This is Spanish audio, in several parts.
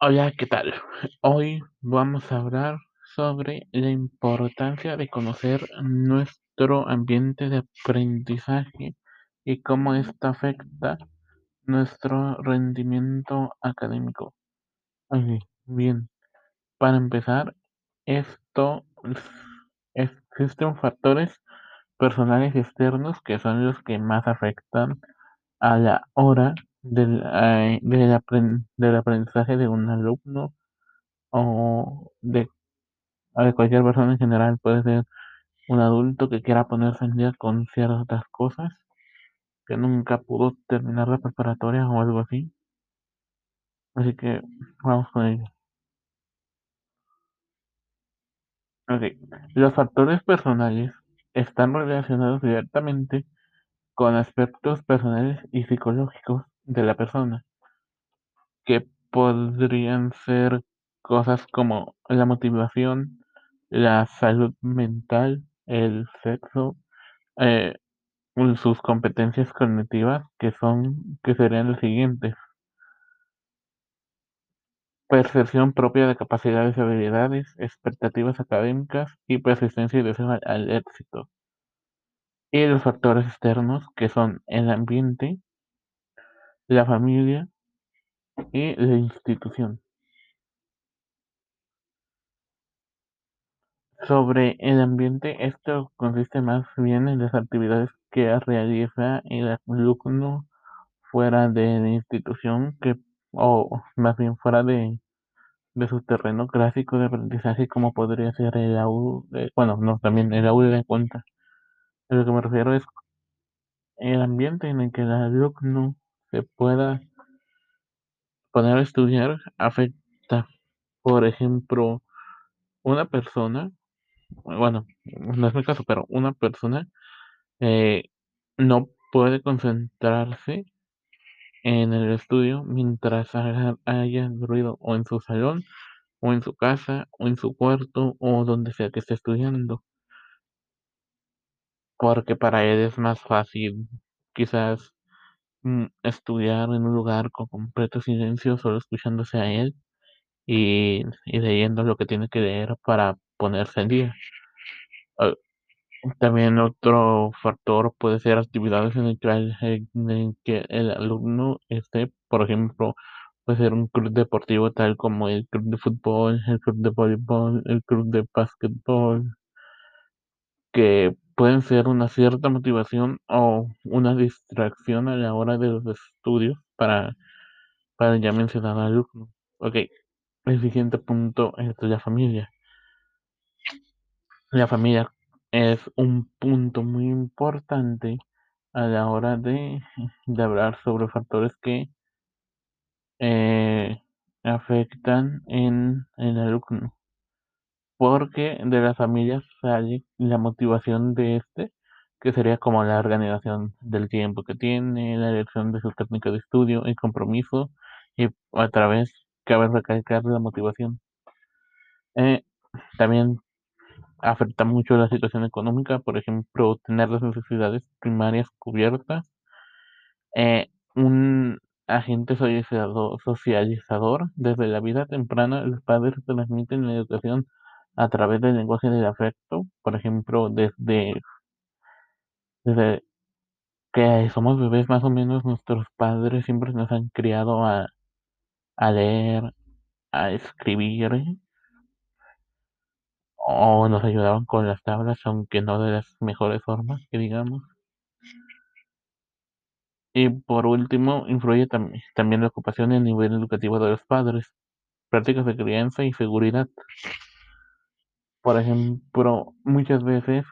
Hola, ¿qué tal? Hoy vamos a hablar sobre la importancia de conocer nuestro ambiente de aprendizaje y cómo esto afecta nuestro rendimiento académico. Bien, para empezar, esto es- existen factores personales externos que son los que más afectan a la hora del, del apren- del aprendizaje de un alumno o de, cualquier persona en general. Puede ser un adulto que quiera ponerse en día con ciertas cosas, que nunca pudo terminar la preparatoria o algo así. Así que vamos con ello. Los factores personales están relacionados directamente con aspectos personales y psicológicos de la persona, que podrían ser cosas como la motivación, la salud mental, el sexo, eh, sus competencias cognitivas, que son, que serían las siguientes. Percepción propia de capacidades y habilidades, expectativas académicas y persistencia y deseo al, al éxito. Y los factores externos, que son el ambiente, la familia y la institución. Sobre el ambiente, esto consiste más bien en las actividades que realiza el alumno fuera de la institución, que, o más bien fuera de, de su terreno clásico de aprendizaje, como podría ser el aula, bueno, no, también el aula de cuenta. A lo que me refiero es el ambiente en el que el alumno se pueda poner a estudiar afecta, por ejemplo, una persona, bueno, no es mi caso, pero una persona eh, no puede concentrarse en el estudio mientras haya, ruido o en su salón o en su casa o en su cuarto o donde sea que esté estudiando. Porque para él es más fácil quizás estudiar en un lugar con completo silencio, solo escuchándose a él y, leyendo lo que tiene que leer para ponerse al día. Ah, También otro factor puede ser actividades en el que, en el que el alumno esté, por ejemplo, puede ser un club deportivo tal como el club de fútbol, el club de voleibol, el club de básquetbol, que pueden ser una cierta motivación o una distracción a la hora de los estudios para, para ya mencionado alumno. Ok, el siguiente punto es la familia. La familia es un punto muy importante a la hora de, de hablar sobre factores que eh, afectan en el alumno. Porque de la familia sale la motivación de este, que sería como la organización del tiempo que tiene, la elección de su técnica de estudio, el compromiso y a través cabe recalcar la motivación. Eh, también afecta mucho la situación económica, por ejemplo, tener las necesidades primarias cubiertas, eh, un agente socializador, socializador desde la vida temprana, los padres transmiten la educación a través del lenguaje del afecto, por ejemplo, desde, desde que somos bebés más o menos, nuestros padres siempre nos han criado a, a leer, a escribir, o nos ayudaban con las tablas, aunque no de las mejores formas, que digamos. Y por último, influye tam- también la ocupación y el nivel educativo de los padres, prácticas de crianza y seguridad. Por ejemplo, muchas veces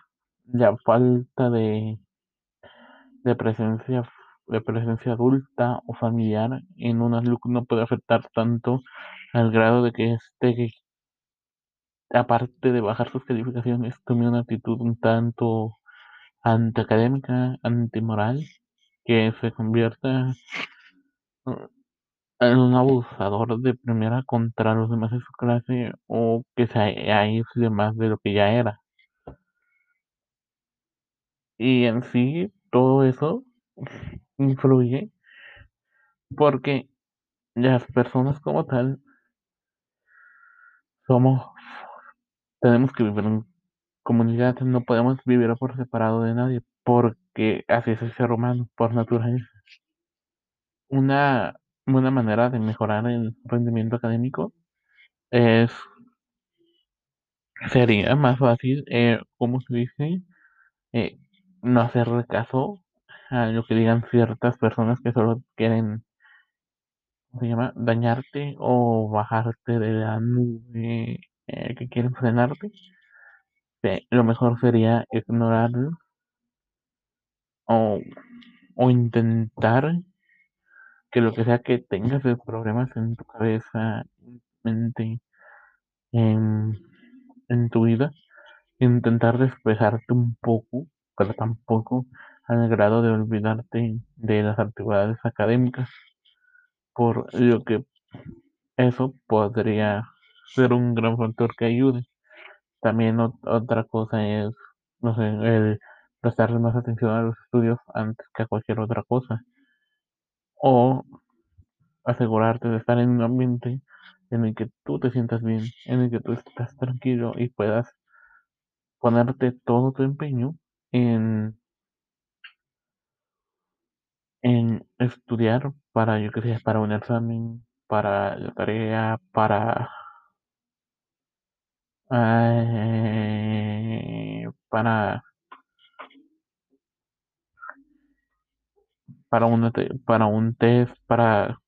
la falta de, de presencia de presencia adulta o familiar en un alumno puede afectar tanto al grado de que este, aparte de bajar sus calificaciones, tome una actitud un tanto antiacadémica, antimoral, que se convierta un abusador de primera contra los demás de su clase o que se aísle más de lo que ya era. Y en sí, todo eso influye porque las personas como tal somos, tenemos que vivir en comunidad, no podemos vivir por separado de nadie, porque así es el ser humano, por naturaleza. Una buena manera de mejorar el rendimiento académico es sería más fácil, eh, como se dice, eh, no hacerle caso a lo que digan ciertas personas que solo quieren, ¿cómo se llama?, dañarte o bajarte de la nube, eh, que quieren frenarte. Eh, lo mejor sería ignorarlo o, o intentar que lo que sea que tengas de problemas en tu cabeza, en tu mente, en, en tu vida, intentar despejarte un poco, pero tampoco al grado de olvidarte de las actividades académicas, por lo que eso podría ser un gran factor que ayude. También ot- otra cosa es, no sé, el prestarle más atención a los estudios antes que a cualquier otra cosa. O asegurarte de estar en un ambiente en el que tú te sientas bien, en el que tú estás tranquilo y puedas ponerte todo tu empeño en, en estudiar para, yo que sé, para un examen, para la tarea, para, para, para, una para un test, para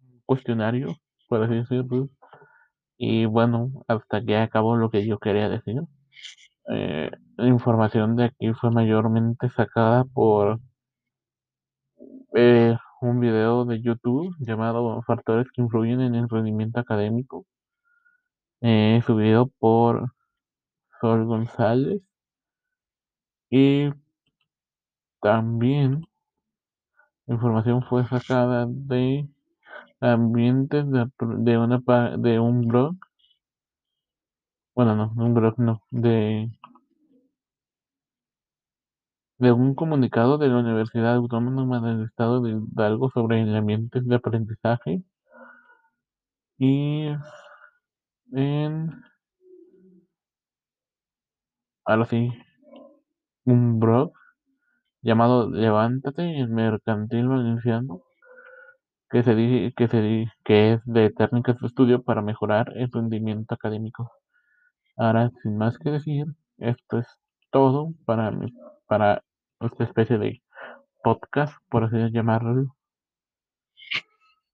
un cuestionario, por así decirlo. Y bueno, hasta que acabó lo que yo quería decir. Eh, la información de aquí fue mayormente sacada por eh, un video de YouTube llamado Factores que influyen en el rendimiento académico, eh, subido por Sol González. Y también información fue sacada de ambientes de, de, una, de un blog. Bueno, no, un blog no, de, de un comunicado de la Universidad Autónoma del Estado de Hidalgo sobre el ambiente de aprendizaje. Y en, ahora sí, un blog llamado Levántate, el mercantil valenciano, que se dice que se di- que es de técnicas de estudio para mejorar el rendimiento académico. Ahora, sin más que decir, esto es todo para mi- para esta especie de podcast, por así llamarlo.